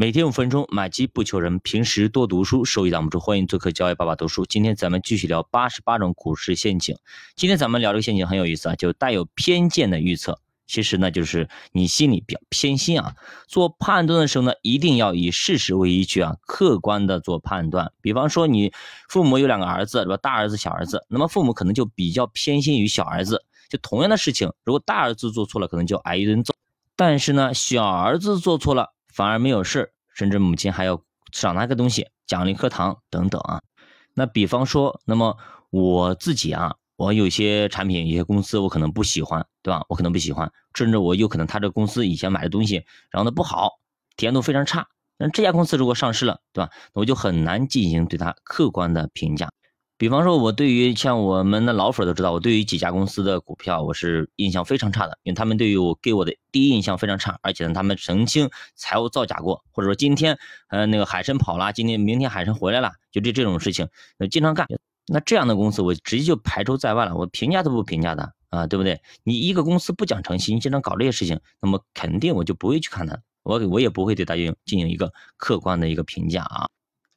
每天五分钟，买基不求人。平时多读书，收益挡不住。欢迎做客教育爸爸读书。今天咱们继续聊八十八种股市陷阱。今天咱们聊这个陷阱很有意思啊，就带有偏见的预测。其实呢，就是你心里比较偏心啊。做判断的时候呢，一定要以事实为依据啊，客观的做判断。比方说，你父母有两个儿子，对吧？大儿子、小儿子，那么父母可能就比较偏心于小儿子。就同样的事情，如果大儿子做错了，可能就挨一顿揍；但是呢，小儿子做错了。反而没有事甚至母亲还要赏他个东西，奖励颗糖等等啊。那比方说，那么我自己啊，我有些产品、有些公司，我可能不喜欢，对吧？我可能不喜欢，甚至我有可能他这公司以前买的东西，然后呢不好，体验度非常差。那这家公司如果上市了，对吧？那我就很难进行对它客观的评价。比方说，我对于像我们的老粉都知道，我对于几家公司的股票，我是印象非常差的，因为他们对于我给我的第一印象非常差，而且呢，他们曾经财务造假过，或者说今天呃那个海参跑了，今天明天海参回来了，就这这种事情，呃经常干。那这样的公司，我直接就排除在外了，我评价都不评价的啊，对不对？你一个公司不讲诚信，你经常搞这些事情，那么肯定我就不会去看它，我我也不会对它进进行一个客观的一个评价啊。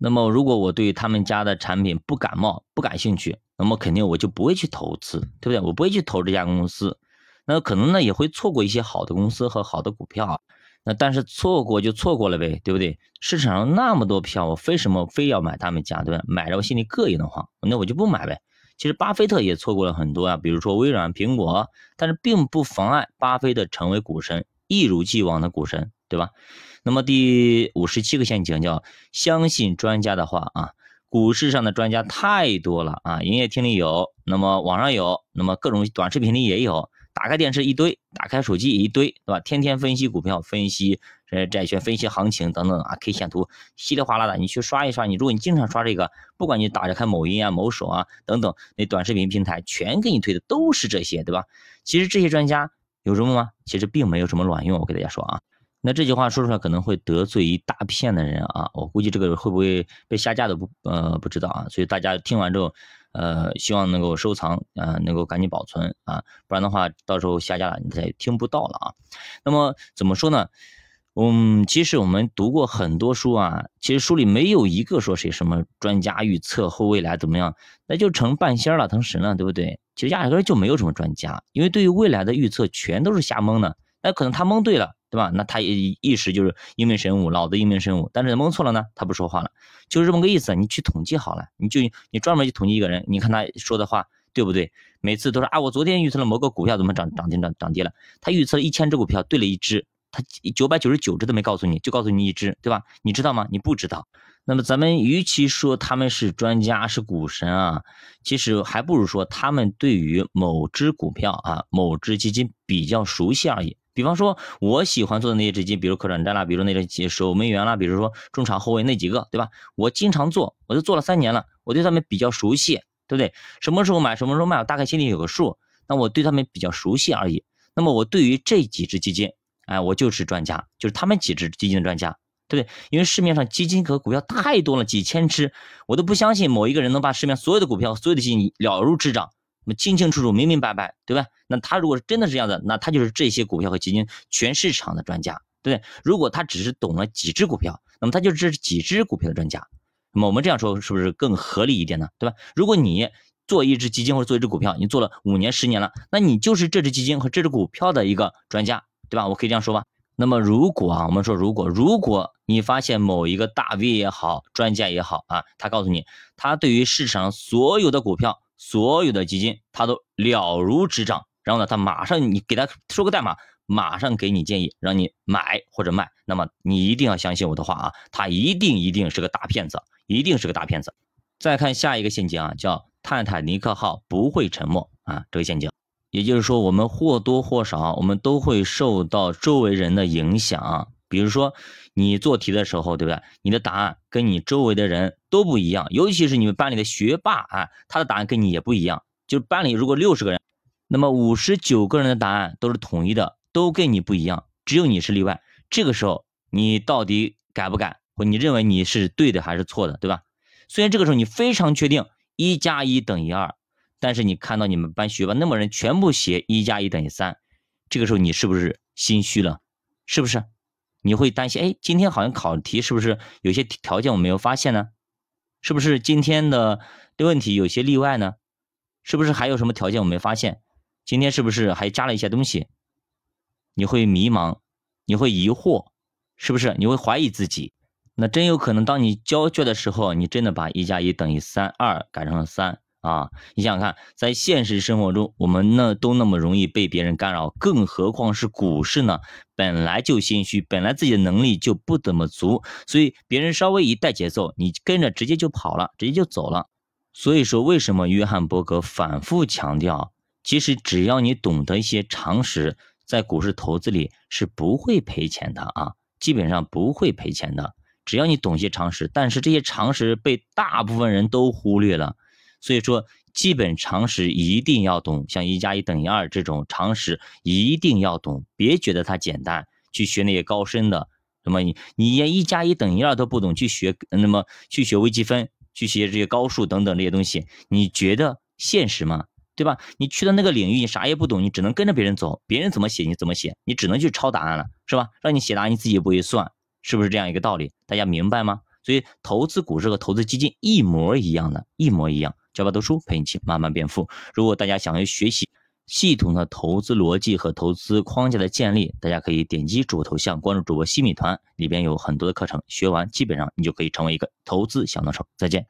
那么，如果我对他们家的产品不感冒、不感兴趣，那么肯定我就不会去投资，对不对？我不会去投这家公司，那可能呢也会错过一些好的公司和好的股票。那但是错过就错过了呗，对不对？市场上那么多票，我为什么非要买他们家，对吧？买着我心里膈应的慌，那我就不买呗。其实巴菲特也错过了很多啊，比如说微软、苹果，但是并不妨碍巴菲特成为股神，一如既往的股神，对吧？那么第五十七个陷阱叫相信专家的话啊，股市上的专家太多了啊，营业厅里有，那么网上有，那么各种短视频里也有，打开电视一堆，打开手机一堆，对吧？天天分析股票，分析呃债券，分析行情等等啊，K 线图稀里哗啦的，你去刷一刷，你如果你经常刷这个，不管你打着开某音啊、某手啊等等那短视频平台，全给你推的都是这些，对吧？其实这些专家有什么吗？其实并没有什么卵用，我给大家说啊。那这句话说出来可能会得罪一大片的人啊，我估计这个会不会被下架都不呃不知道啊，所以大家听完之后，呃希望能够收藏啊，能够赶紧保存啊，不然的话到时候下架了你再也听不到了啊。那么怎么说呢？嗯，其实我们读过很多书啊，其实书里没有一个说谁什么专家预测后未来怎么样，那就成半仙了，成神了，对不对？其实压根就没有什么专家，因为对于未来的预测全都是瞎蒙的，那可能他蒙对了。对吧？那他一一时就是英明神武，老子英明神武。但是蒙错了呢，他不说话了，就是这么个意思。你去统计好了，你就你专门去统计一个人，你看他说的话对不对？每次都说啊，我昨天预测了某个股票怎么涨涨停涨涨跌了。他预测了一千只股票，对了一只，他九百九十九只都没告诉你，就告诉你一只，对吧？你知道吗？你不知道。那么咱们与其说他们是专家是股神啊，其实还不如说他们对于某只股票啊、某只基金比较熟悉而已。比方说，我喜欢做的那些基金，比如可转债啦，比如那些守门员啦，比如说中场后卫那几个，对吧？我经常做，我都做了三年了，我对他们比较熟悉，对不对？什么时候买，什么时候卖，我大概心里有个数。那我对他们比较熟悉而已。那么我对于这几只基金，哎，我就是专家，就是他们几只基金的专家，对不对？因为市面上基金和股票太多了，几千只，我都不相信某一个人能把市面所有的股票、所有的基金了如指掌。那么清清楚楚、明明白白，对吧？那他如果是真的是这样的，那他就是这些股票和基金全市场的专家，对不对？如果他只是懂了几只股票，那么他就是这几只股票的专家。那么我们这样说是不是更合理一点呢？对吧？如果你做一只基金或者做一只股票，你做了五年、十年了，那你就是这只基金和这只股票的一个专家，对吧？我可以这样说吧？那么如果啊，我们说如果如果你发现某一个大 V 也好，专家也好啊，他告诉你，他对于市场所有的股票。所有的基金他都了如指掌，然后呢，他马上你给他说个代码，马上给你建议让你买或者卖。那么你一定要相信我的话啊，他一定一定是个大骗子，一定是个大骗子。再看下一个陷阱啊，叫泰坦尼克号不会沉没啊，这个陷阱，也就是说我们或多或少我们都会受到周围人的影响。比如说，你做题的时候，对不对？你的答案跟你周围的人都不一样，尤其是你们班里的学霸啊，他的答案跟你也不一样。就是班里如果六十个人，那么五十九个人的答案都是统一的，都跟你不一样，只有你是例外。这个时候，你到底改不改？或你认为你是对的还是错的，对吧？虽然这个时候你非常确定一加一等于二，但是你看到你们班学霸那么人全部写一加一等于三，这个时候你是不是心虚了？是不是？你会担心，哎，今天好像考题是不是有些条件我没有发现呢？是不是今天的的问题有些例外呢？是不是还有什么条件我没发现？今天是不是还加了一些东西？你会迷茫，你会疑惑，是不是？你会怀疑自己？那真有可能，当你交卷的时候，你真的把一加一等于三，二改成了三。啊，你想想看，在现实生活中，我们呢都那么容易被别人干扰，更何况是股市呢？本来就心虚，本来自己的能力就不怎么足，所以别人稍微一带节奏，你跟着直接就跑了，直接就走了。所以说，为什么约翰伯格反复强调，其实只要你懂得一些常识，在股市投资里是不会赔钱的啊，基本上不会赔钱的。只要你懂些常识，但是这些常识被大部分人都忽略了。所以说，基本常识一定要懂，像一加一等于二这种常识一定要懂，别觉得它简单，去学那些高深的。什么你你连一加一等于二都不懂，去学那么去学微积分，去学这些高数等等这些东西，你觉得现实吗？对吧？你去到那个领域，你啥也不懂，你只能跟着别人走，别人怎么写你怎么写，你只能去抄答案了，是吧？让你写答案，你自己也不会算，是不是这样一个道理？大家明白吗？所以投资股市和投资基金一模一样的，一模一样。教爸读书陪你一起慢慢变富。如果大家想要学习系统的投资逻辑和投资框架的建立，大家可以点击主播头像，关注主播西米团，里边有很多的课程，学完基本上你就可以成为一个投资小能手。再见。